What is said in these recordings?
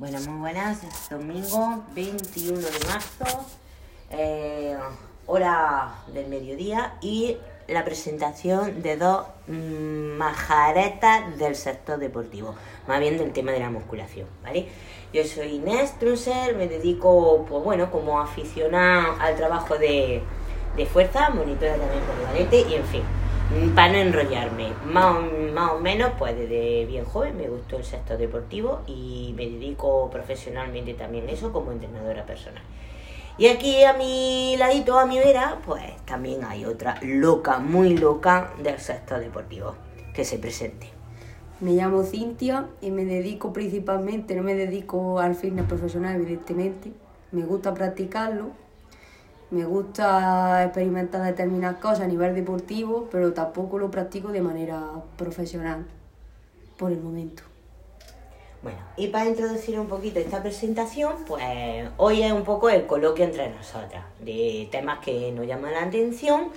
Bueno, muy buenas, es domingo 21 de marzo, eh, hora del mediodía y la presentación de dos majaretas del sector deportivo, más bien del tema de la musculación, ¿vale? Yo soy Inés Trusser, me dedico, pues bueno, como aficionada al trabajo de, de fuerza, monitora también polivalente y en fin, para no enrollarme, más o, más o menos, pues desde bien joven me gustó el sector deportivo y me dedico profesionalmente también a eso como entrenadora personal. Y aquí a mi ladito, a mi vera, pues también hay otra loca, muy loca del sector deportivo. Que se presente. Me llamo Cintia y me dedico principalmente, no me dedico al fitness profesional evidentemente, me gusta practicarlo me gusta experimentar determinadas cosas a nivel deportivo, pero tampoco lo practico de manera profesional por el momento. Bueno, y para introducir un poquito esta presentación, pues hoy es un poco el coloquio entre nosotras, de temas que nos llaman la atención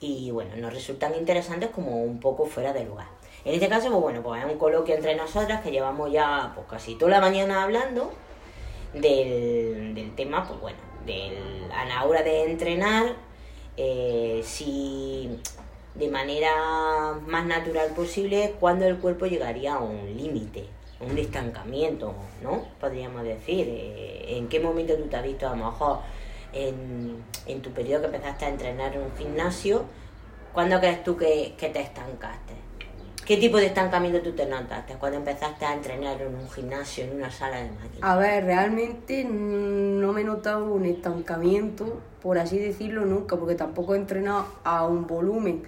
y bueno, nos resultan interesantes como un poco fuera de lugar. En este caso, pues bueno, pues es un coloquio entre nosotras que llevamos ya pues casi toda la mañana hablando del, del tema, pues bueno, a la hora de entrenar, eh, si de manera más natural posible, cuando el cuerpo llegaría a un límite, un estancamiento, ¿no? Podríamos decir, eh, en qué momento tú te has visto a lo mejor en, en, tu periodo que empezaste a entrenar en un gimnasio, ¿cuándo crees tú que, que te estancaste? ¿Qué tipo de estancamiento tú te notaste cuando empezaste a entrenar en un gimnasio, en una sala de máquinas? A ver, realmente no me he notado un estancamiento, por así decirlo, nunca, porque tampoco he entrenado a un volumen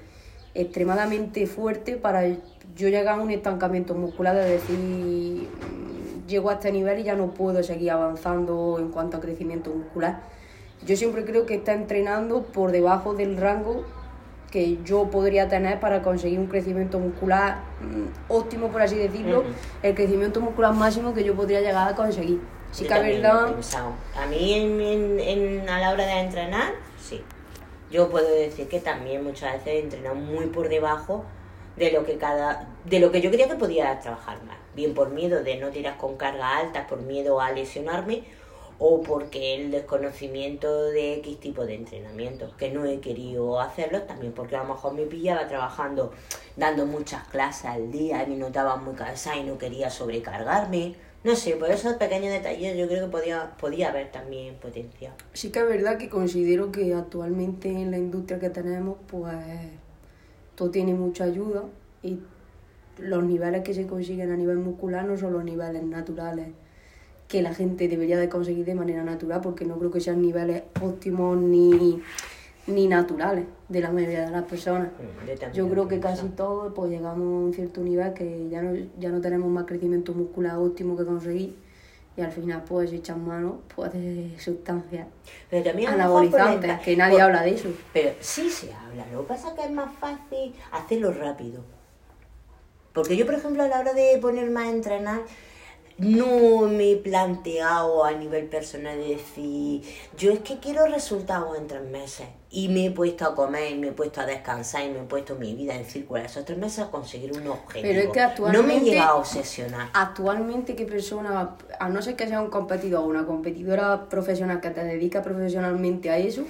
extremadamente fuerte para yo llegar a un estancamiento muscular, de decir, mm, llego a este nivel y ya no puedo seguir avanzando en cuanto a crecimiento muscular. Yo siempre creo que está entrenando por debajo del rango que yo podría tener para conseguir un crecimiento muscular mm, óptimo, por así decirlo, el crecimiento muscular máximo que yo podría llegar a conseguir. Sí que verdad. A mí en, en, a la hora de entrenar, sí. Yo puedo decir que también muchas veces he entrenado muy por debajo de lo que cada de lo que yo creía que podía trabajar más bien por miedo de no tirar con carga alta por miedo a lesionarme o porque el desconocimiento de X tipo de entrenamiento, que no he querido hacerlo, también porque a lo mejor me pillaba trabajando, dando muchas clases al día y me notaba muy cansada y no quería sobrecargarme. No sé, por esos pequeños detalles yo creo que podía, podía haber también potencial. Sí que es verdad que considero que actualmente en la industria que tenemos, pues todo tiene mucha ayuda y los niveles que se consiguen a nivel muscular no son los niveles naturales que la gente debería de conseguir de manera natural, porque no creo que sean niveles óptimos ni, ni naturales de la mayoría de las personas. Yo creo que casi todos pues llegamos a un cierto nivel que ya no, ya no tenemos más crecimiento muscular óptimo que conseguir y al final pues echan mano pues, de sustancias pero también anabolizantes, que nadie habla de eso. Pero sí se habla, lo que pasa es que es más fácil hacerlo rápido. Porque yo, por ejemplo, a la hora de ponerme a entrenar, no me he planteado a nivel personal de decir, yo es que quiero resultados en tres meses y me he puesto a comer y me he puesto a descansar y me he puesto mi vida en círculo esos tres meses a conseguir un objetivo. Pero es que actualmente, no me he llegado a obsesionar. Actualmente, ¿qué persona, a no ser que sea un competidor o una competidora profesional que te dedica profesionalmente a eso,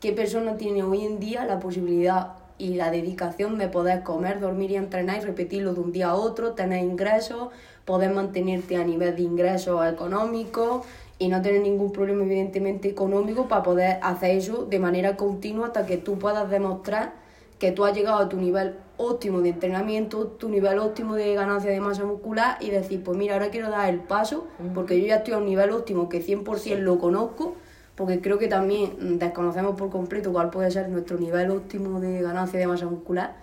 qué persona tiene hoy en día la posibilidad y la dedicación de poder comer, dormir y entrenar y repetirlo de un día a otro, tener ingresos, poder mantenerte a nivel de ingresos económicos y no tener ningún problema evidentemente económico para poder hacer eso de manera continua hasta que tú puedas demostrar que tú has llegado a tu nivel óptimo de entrenamiento, tu nivel óptimo de ganancia de masa muscular y decir, pues mira, ahora quiero dar el paso porque yo ya estoy a un nivel óptimo que 100% lo conozco, porque creo que también desconocemos por completo cuál puede ser nuestro nivel óptimo de ganancia de masa muscular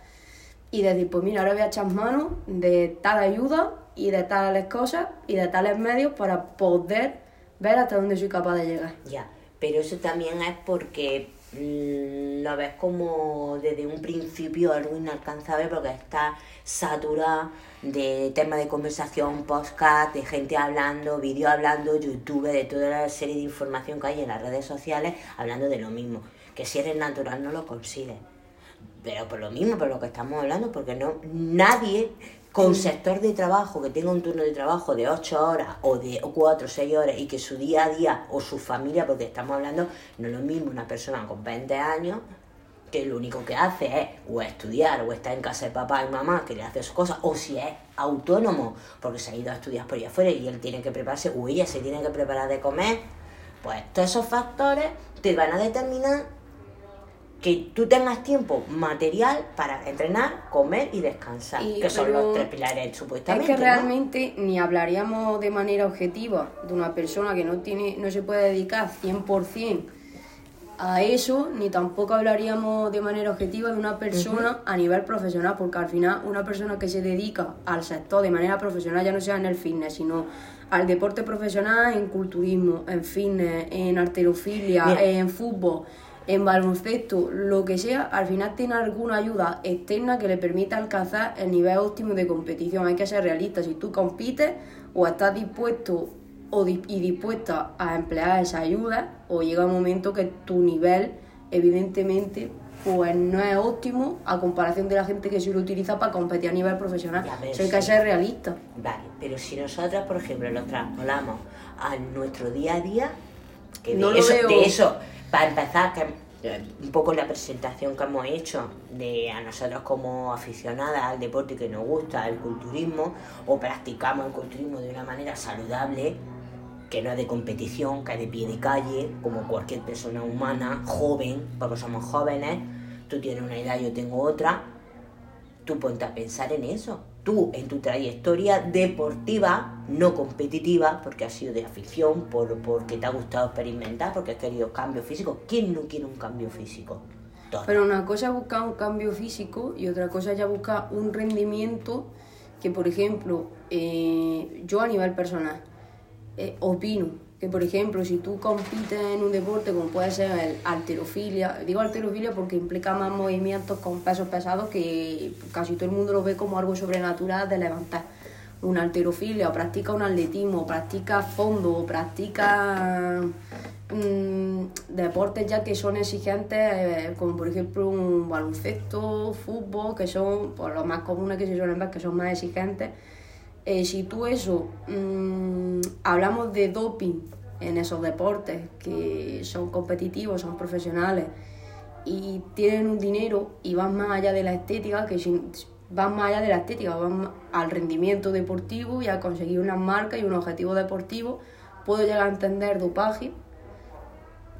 y decir, pues mira, ahora voy a echar mano de tal ayuda y de tales cosas y de tales medios para poder ver hasta dónde soy capaz de llegar. Ya, pero eso también es porque mm, lo ves como desde un principio algo inalcanzable porque está saturada de temas de conversación, podcast, de gente hablando, vídeo hablando, YouTube, de toda la serie de información que hay en las redes sociales hablando de lo mismo. Que si eres natural no lo consigues. Pero por lo mismo, por lo que estamos hablando, porque no nadie con sector de trabajo que tenga un turno de trabajo de 8 horas o de 4 o 6 horas y que su día a día o su familia, porque estamos hablando, no es lo mismo una persona con 20 años que lo único que hace es o estudiar o está en casa de papá y mamá que le hace sus cosas, o si es autónomo porque se ha ido a estudiar por allá afuera y él tiene que prepararse o ella se tiene que preparar de comer, pues todos esos factores te van a determinar que tú tengas tiempo material para entrenar, comer y descansar, que son los tres pilares supuestamente. Es que realmente ni hablaríamos de manera objetiva de una persona que no tiene no se puede dedicar 100% a eso, ni tampoco hablaríamos de manera objetiva de una persona a nivel profesional, porque al final una persona que se dedica al sector de manera profesional, ya no sea en el fitness, sino al deporte profesional, en culturismo, en fitness, en arterofilia, en fútbol, en baloncesto, lo que sea, al final tiene alguna ayuda externa que le permita alcanzar el nivel óptimo de competición. Hay que ser realista. Si tú compites o estás dispuesto o y dispuesta a emplear esa ayuda, o llega un momento que tu nivel, evidentemente, pues no es óptimo a comparación de la gente que se lo utiliza para competir a nivel profesional. hay que ser realista. Vale, pero si nosotras, por ejemplo, lo traspolamos a nuestro día a día, que no de, eso, de eso para empezar, eh, un poco la presentación que hemos hecho de a nosotros como aficionadas al deporte que nos gusta, el culturismo, o practicamos el culturismo de una manera saludable, que no es de competición, que es de pie de calle, como cualquier persona humana, joven, porque somos jóvenes, tú tienes una edad, yo tengo otra, tú ponte a pensar en eso tú en tu trayectoria deportiva, no competitiva, porque ha sido de afición, por, porque te ha gustado experimentar, porque has querido cambio físico, ¿quién no quiere un cambio físico? Pero una cosa es buscar un cambio físico y otra cosa ya buscar un rendimiento que, por ejemplo, eh, yo a nivel personal eh, opino que por ejemplo si tú compites en un deporte como puede ser el alterofilia, digo alterofilia porque implica más movimientos con pesos pesados que casi todo el mundo lo ve como algo sobrenatural de levantar. Una alterofilia, o practica un atletismo, o practica fondo, o practica mm, deportes ya que son exigentes, eh, como por ejemplo un baloncesto, fútbol, que son pues, los más comunes que se suelen ver, que son más exigentes eh, si tú eso, mm, hablamos de doping en esos deportes que son competitivos, son profesionales y tienen un dinero y van más allá de la estética, que van más allá de la estética, van al rendimiento deportivo y a conseguir una marca y un objetivo deportivo, puedo llegar a entender dopaje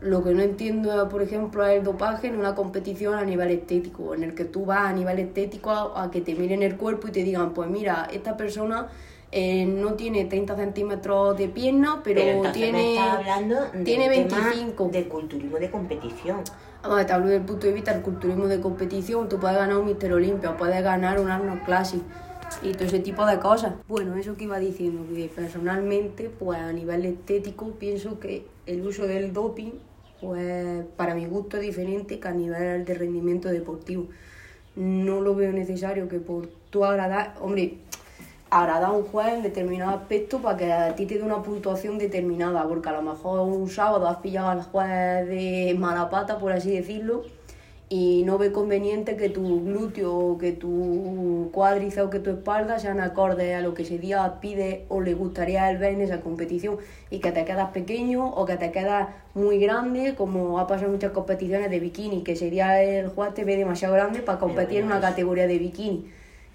lo que no entiendo, por ejemplo, es el dopaje en una competición a nivel estético, en el que tú vas a nivel estético a, que te miren el cuerpo y te digan, pues mira, esta persona eh, no tiene 30 centímetros de pierna, pero, tiene, hablando tiene 25. De culturismo de competición. Vamos, te hablo desde el punto de vista del culturismo de competición. Tú puedes ganar un Mister Olimpia, puedes ganar un Arnold Classic y todo ese tipo de cosas. Bueno, eso que iba diciendo, que personalmente, pues a nivel estético, pienso que el uso del doping pues para mi gusto es diferente que a nivel de rendimiento deportivo. No lo veo necesario que por tú agradar, hombre, agradar a un juez en determinado aspecto para que a ti te dé una puntuación determinada, porque a lo mejor un sábado has pillado al juez de mala pata, por así decirlo, y no ve conveniente que tu glúteo, que tu cuádriceps o que tu espalda sean acordes a lo que ese día pide o le gustaría él ver en esa competición y que te quedas pequeño o que te quedas muy grande, como ha pasado en muchas competiciones de bikini, que sería el juez te ve demasiado grande para competir en una categoría de bikini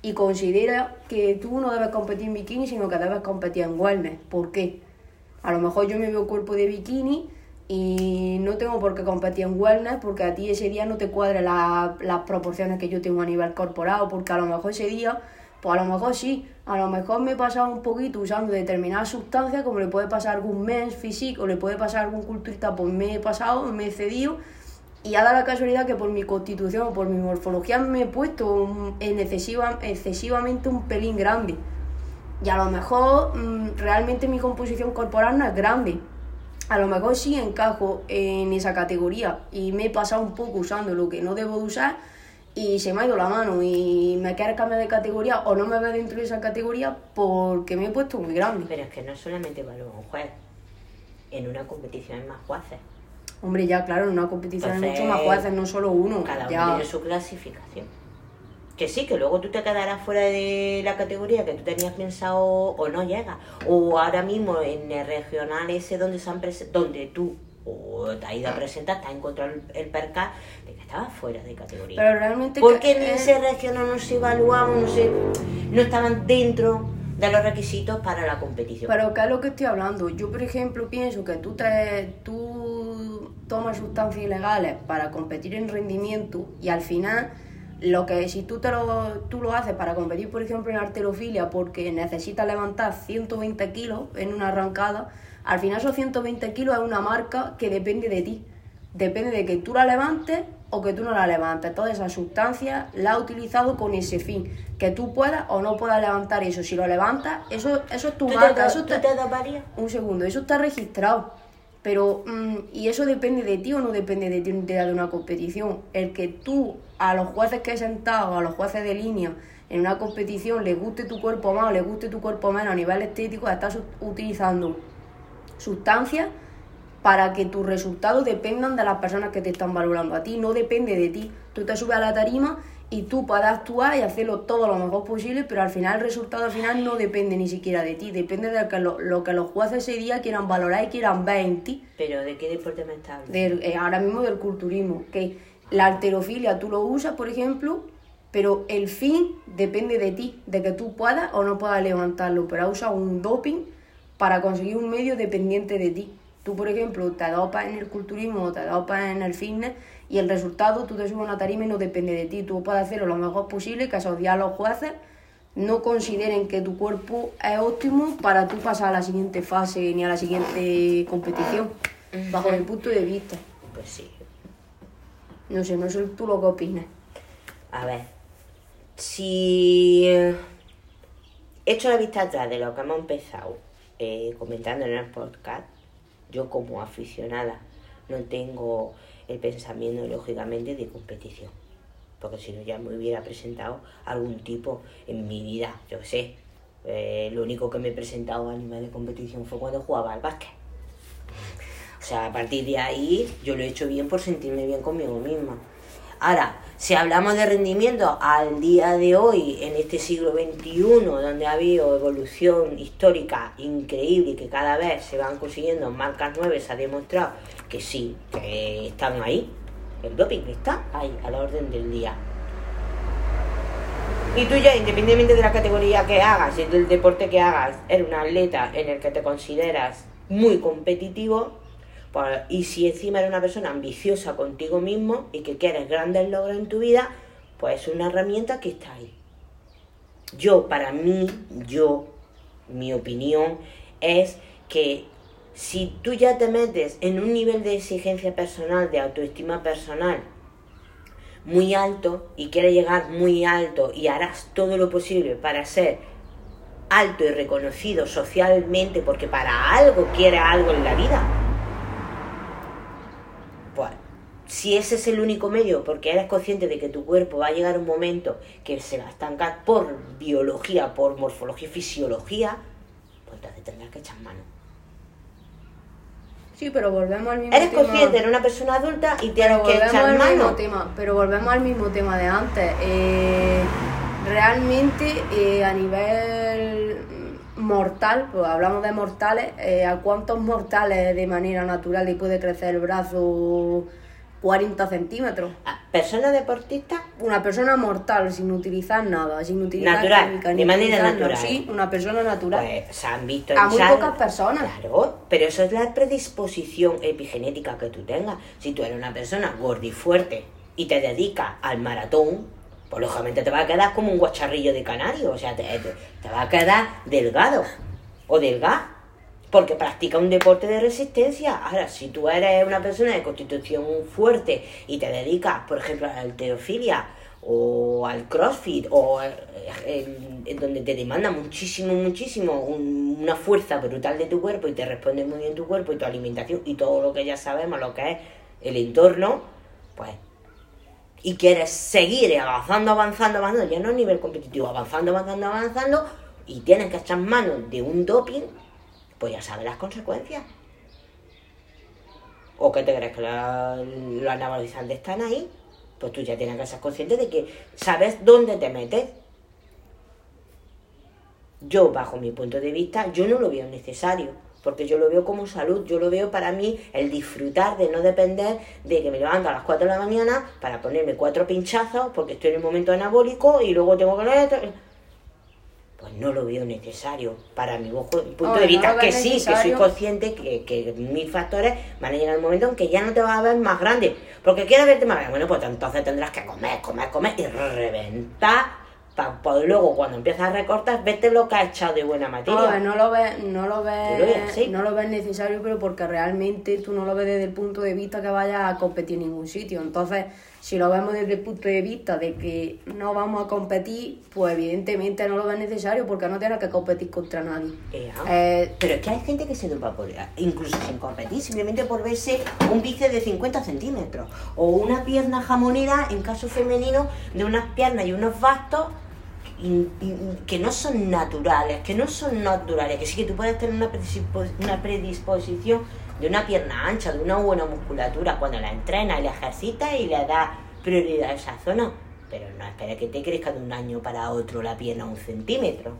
y considera que tú no debes competir en bikini, sino que debes competir en wellness. ¿Por qué? A lo mejor yo me veo cuerpo de bikini y no tengo por qué competir en wellness porque a ti ese día no te cuadre las proporciones que yo tengo a nivel corporal, porque a lo mejor ese día, pues a lo mejor sí, a lo mejor me he pasado un poquito usando determinadas sustancias, como le puede pasar algún mens físico le puede pasar algún culturista, pues me he pasado, me he cedido y ha dado la casualidad que por mi constitución o por mi morfología me he puesto excesiva, excesivamente un pelín grande. Y a lo mejor mm, realmente mi composición corporal no es grande, a lo mejor sí encajo en esa categoría y me he pasado un poco usando lo que no debo de usar y se me ha ido la mano y me quiero cambiar de categoría o no me veo dentro de esa categoría porque me he puesto muy grande. Pero es que no solamente para un juez, en una competición hay más jueces. Hombre, ya claro, en una competición hay muchos más jueces, no solo uno. Cada uno tiene su clasificación. Que sí, que luego tú te quedarás fuera de la categoría que tú tenías pensado o no llegas. O ahora mismo en el regional ese donde, se han donde tú o te has ido a presentar, te has encontrado el, percal de que estabas fuera de categoría. Pero realmente... Porque en que- ese regional no se evaluaban, no, se, no estaban dentro de los requisitos para la competición. Pero ¿qué es lo que estoy hablando? Yo, por ejemplo, pienso que tú, te, tú tomas sustancias ilegales para competir en rendimiento y al final, lo que si tú, te lo, tú lo haces para competir, por ejemplo, en arterofilia porque necesitas levantar 120 kilos en una arrancada, al final esos 120 kilos es una marca que depende de ti. Depende de que tú la levantes o que tú no la levantes. Toda esa sustancia la ha utilizado con ese fin. Que tú puedas o no puedas levantar eso. Si lo levantas, eso, eso es tu ¿Tú te, marca. Eso tú te varias? Un segundo, eso está registrado. Pero, mm, ¿y eso depende de ti o no depende de ti en de una competición? El que tú, a los jueces que he sentado, a los jueces de línea, en una competición, les guste tu cuerpo más o les guste tu cuerpo menos a nivel estético, estás utilizando sustancias para que tus resultados dependan de las personas que te están valorando a ti, no depende de ti. Tú te subes a la tarima y tú puedes actuar y hacerlo todo lo mejor posible, pero al final el resultado al final no depende ni siquiera de ti, depende de lo, lo que los jueces ese día quieran valorar y quieran ver en ti. ¿Pero de qué deporte me estás hablando? Eh, ahora mismo del culturismo, que la alterofilia tú lo usas, por ejemplo, pero el fin depende de ti, de que tú puedas o no puedas levantarlo, pero usas un doping para conseguir un medio dependiente de ti. Tú, por ejemplo, te dopas en el culturismo o te dopas en el fitness y el resultado tú te subes a una tarima y no depende de ti. Tú puedes hacerlo lo mejor posible, que esos días los jueces no consideren que tu cuerpo es óptimo para tú pasar a la siguiente fase ni a la siguiente competición, bajo mi punto de vista. Pues sí. No sé, no sé tú lo que opinas. A ver, si eh, echo la vista atrás de lo que hemos empezado eh, comentando en el podcast, yo como aficionada no tengo el pensamiento, lógicamente, de competición. Porque si no, ya me hubiera presentado algún tipo en mi vida, yo sé. Eh, lo único que me he presentado a de competición fue cuando jugaba al básquet. O sea, a partir de ahí yo lo he hecho bien por sentirme bien conmigo misma. Ahora, si hablamos de rendimiento al día de hoy, en este siglo XXI, donde ha habido evolución histórica increíble y que cada vez se van consiguiendo marcas nuevas, ha demostrado que sí, que están ahí. El doping está ahí, a la orden del día. Y tú ya, independientemente de la categoría que hagas y del deporte que hagas, eres un atleta en el que te consideras muy competitivo, pues, y si encima eres una persona ambiciosa contigo mismo y que quieres grandes logros en tu vida, pues es una herramienta que está ahí. Yo, para mí, yo, mi opinión es que si tú ya te metes en un nivel de exigencia personal, de autoestima personal, muy alto y quieres llegar muy alto y harás todo lo posible para ser alto y reconocido socialmente porque para algo quieres algo en la vida. Pues si ese es el único medio porque eres consciente de que tu cuerpo va a llegar un momento que se va a estancar por biología, por morfología y fisiología, pues entonces tendrás que echar mano. Sí, pero volvemos al mismo Eres tema. consciente, eres una persona adulta y tienes Pero que echar al mismo mano. tema, pero volvemos al mismo tema de antes. Eh, realmente eh, a nivel mortal, pues hablamos de mortales, eh, ¿a cuántos mortales de manera natural le puede crecer el brazo 40 centímetros? Ah, Personas deportistas Una persona mortal, sin utilizar nada, sin utilizar Natural, química, de ni manera utilizar nada. natural. Sí, una persona natural. Pues se han visto A en muy pocas personas. Claro, pero eso es la predisposición epigenética que tú tengas. Si tú eres una persona gordifuerte y te dedicas al maratón, pues lógicamente te va a quedar como un guacharrillo de canario. O sea, te, te- te va a quedar delgado o delgada. Porque practica un deporte de resistencia. Ahora, si tú eres una persona de constitución fuerte y te dedicas, por ejemplo, a la alterofilia o al crossfit o eh, en, donde te demanda muchísimo, muchísimo un- una fuerza brutal de tu cuerpo y te responde muy bien tu cuerpo y tu alimentación y todo lo que ya sabemos, lo que es el entorno, pues y quieres seguir avanzando, avanzando, avanzando, ya no a nivel competitivo, avanzando, avanzando, avanzando, y tienes que echar mano de un doping, pues ya sabes las consecuencias. ¿O qué te crees que los anabolizantes están ahí? pues tú ya tienes que ser consciente de que sabes dónde te metes. Yo, bajo mi punto de vista, yo no lo veo necesario, porque yo lo veo como salud, yo lo veo para mí el disfrutar de no depender de que me levanto a las 4 de la mañana para ponerme cuatro pinchazos porque estoy en un momento anabólico y luego tengo que no lo veo necesario. Para mi punto de vista, que sí, que soy consciente que, que mil factores van a llegar el momento en que ya no te vas a ver más grande. Porque quieres verte más grande. Bueno, pues entonces tendrás que comer, comer, comer y reventar pues luego cuando empiezas a recortar, vete lo que has echado de buena materia. No, no lo ves, no lo ves, no lo ves necesario, pero porque realmente tú no lo ves desde el punto de vista que vayas a competir en ningún sitio. Entonces, si lo vemos desde el punto de vista de que no vamos a competir, pues evidentemente no lo ves necesario porque no tienes que competir contra nadie. Eh, pero es que hay gente que se dopa por, incluso sin competir, simplemente por verse un bíceps de 50 centímetros o una pierna jamonera, en caso femenino, de unas piernas y unos bastos que no son naturales, que no son naturales, que sí que tú puedes tener una predisposición de una pierna ancha, de una buena musculatura cuando la entrenas y la ejercitas y le das prioridad a esa zona, pero no espera que te crezca de un año para otro la pierna un centímetro.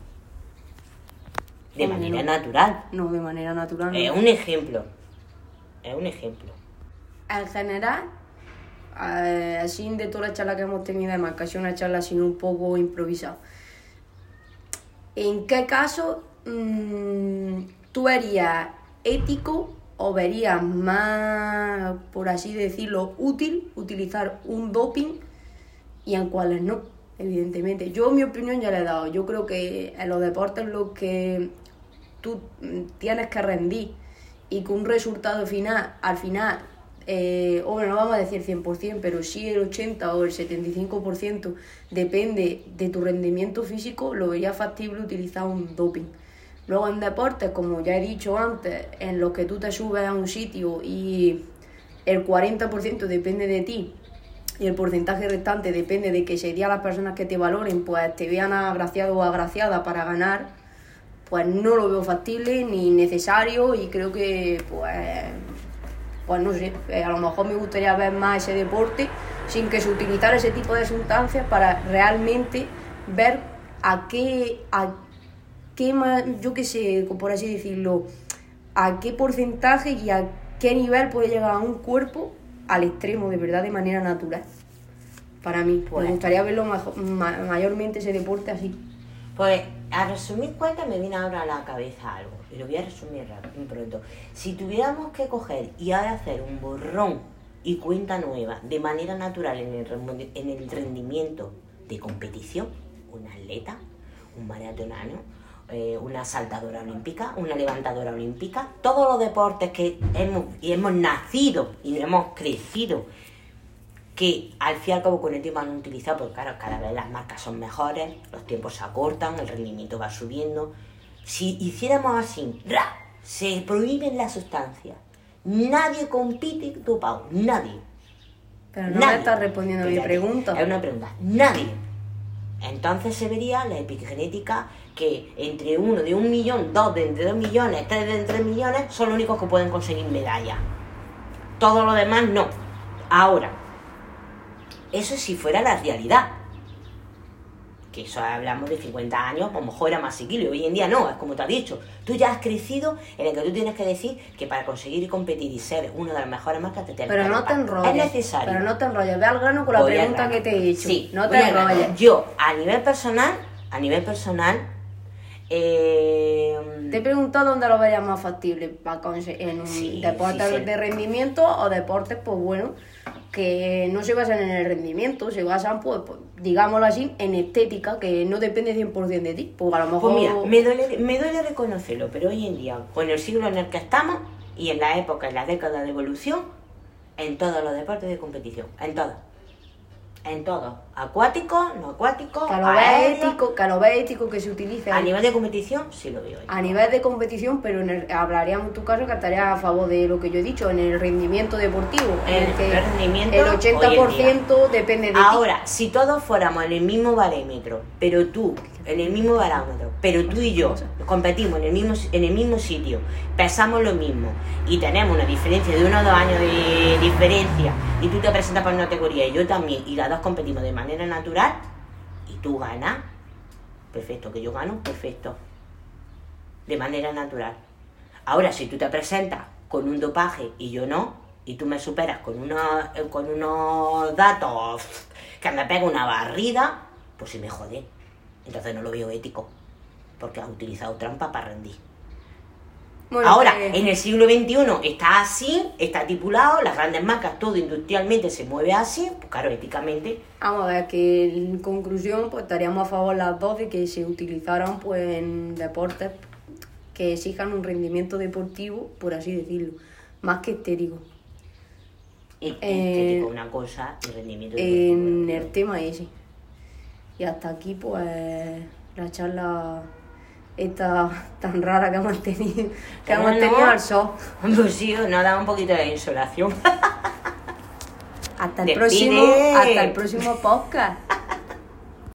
De manera natural. No, de manera natural. Es un ejemplo. Es un ejemplo. En general, eh, así de toda la charla que hemos tenido, además casi una charla así un poco improvisada. ¿En qué caso mmm, tú verías ético o verías más, por así decirlo, útil utilizar un doping y en cuáles no? Evidentemente. Yo mi opinión ya le he dado. Yo creo que en los deportes lo que tú tienes que rendir y que un resultado final, al final eh, o bueno, no vamos a decir 100%, pero sí el 80 o el 75% depende de tu rendimiento físico, lo vería factible utilizar un doping. Luego en deportes, como ya he dicho antes, en los que tú te subes a un sitio y el 40% depende de ti y el porcentaje restante depende de que serían las personas que te valoren, pues te vean agraciado o agraciada para ganar, pues no lo veo factible ni necesario y creo que pues pues no sé, eh, a lo mejor me gustaría ver más ese deporte sin que se utilizara ese tipo de sustancias para realmente ver a qué, qué más, yo qué sé, por así decirlo, a qué porcentaje y a qué nivel puede llegar a un cuerpo al extremo, de verdad, de manera natural. Para mí, pues, me gustaría verlo mayormente ese deporte así. Pues a resumir cuentas me viene ahora a la cabeza algo, y lo voy a resumir rápido, pronto. Si tuviéramos que coger y hacer un borrón y cuenta nueva de manera natural en el, en el rendimiento de competición, un atleta, un maratonano, eh, una saltadora olímpica, una levantadora olímpica, todos los deportes que hemos, y hemos nacido y hemos crecido que al fin y al cabo con el tiempo han utilizado, porque claro, cada vez las marcas son mejores, los tiempos se acortan, el rendimiento va subiendo. Si hiciéramos así, ¡ra! se prohíben las sustancias. Nadie compite dopado, nadie. Pero no me estás respondiendo a mi pregunta. Es una pregunta. Nadie. Entonces se vería la epigenética que entre uno de un millón, dos de entre dos millones, tres de entre tres millones son los únicos que pueden conseguir medallas. Todo lo demás no. Ahora, eso si fuera la realidad. Que eso hablamos de 50 años, a lo mejor era más seguido. Hoy en día no, es como te has dicho. Tú ya has crecido en el que tú tienes que decir que para conseguir competir y ser una de las mejores marcas te tienes Pero no te enrolles. Es necesario. Pero no te enrolles. Ve al grano con la pregunta que te he hecho. Sí, no te enrolles. Yo, a nivel personal, a nivel personal, eh, te he preguntado dónde lo verías más factible, para en un deporte de rendimiento o deportes, pues bueno, que no se basan en el rendimiento, se basan, pues, pues digámoslo así, en estética, que no depende 100% de ti. Pues a lo mejor... Pues mira, me duele, me duele reconocerlo, pero hoy en día, con el siglo en el que estamos y en la época, en la década de evolución, en todos los deportes de competición, en todos. En todo. Acuático, no acuático, Que a lo aéreo. vez ético, que se utilice A nivel de competición, sí lo veo. a nivel de competición, pero en el- hablaríamos en tu caso que estarías a favor de lo que yo he dicho, en el rendimiento deportivo, en el El que rendimiento el hoy en 80% depende de ti. Ahora, si todos fuéramos en el mismo barómetro, pero tú, en el mismo barómetro, pero tú y yo competimos en el mismo, en el mismo sitio, pesamos lo mismo y tenemos una diferencia de uno o dos años de diferencia y tú te presentas para una categoría y yo también y las dos competimos de manera natural y tú ganas, perfecto, que yo gano, perfecto, de manera natural. Ahora, si tú te presentas con un dopaje y yo no, y tú me superas con, una, eh, con unos datos que me pega una barrida, pues sí me jode. Entonces no lo veo ético, porque has utilizado trampa para rendir. Bueno, Ahora, pues, en el siglo XXI está así, está estipulado, las grandes marcas, todo industrialmente se mueve así, pues claro, éticamente. Vamos a ver que en conclusión pues estaríamos a favor las dos de que se utilizaran pues en deportes que exijan un rendimiento deportivo, por así decirlo, más que estético. Eh, estético una cosa y rendimiento En deportivo el tema ese. Y hasta aquí pues la charla esta tan rara que hemos tenido, que hemos tenido al sol. Pues sí, nos da un poquito de insolación. Hasta el Despide. próximo, hasta el próximo podcast.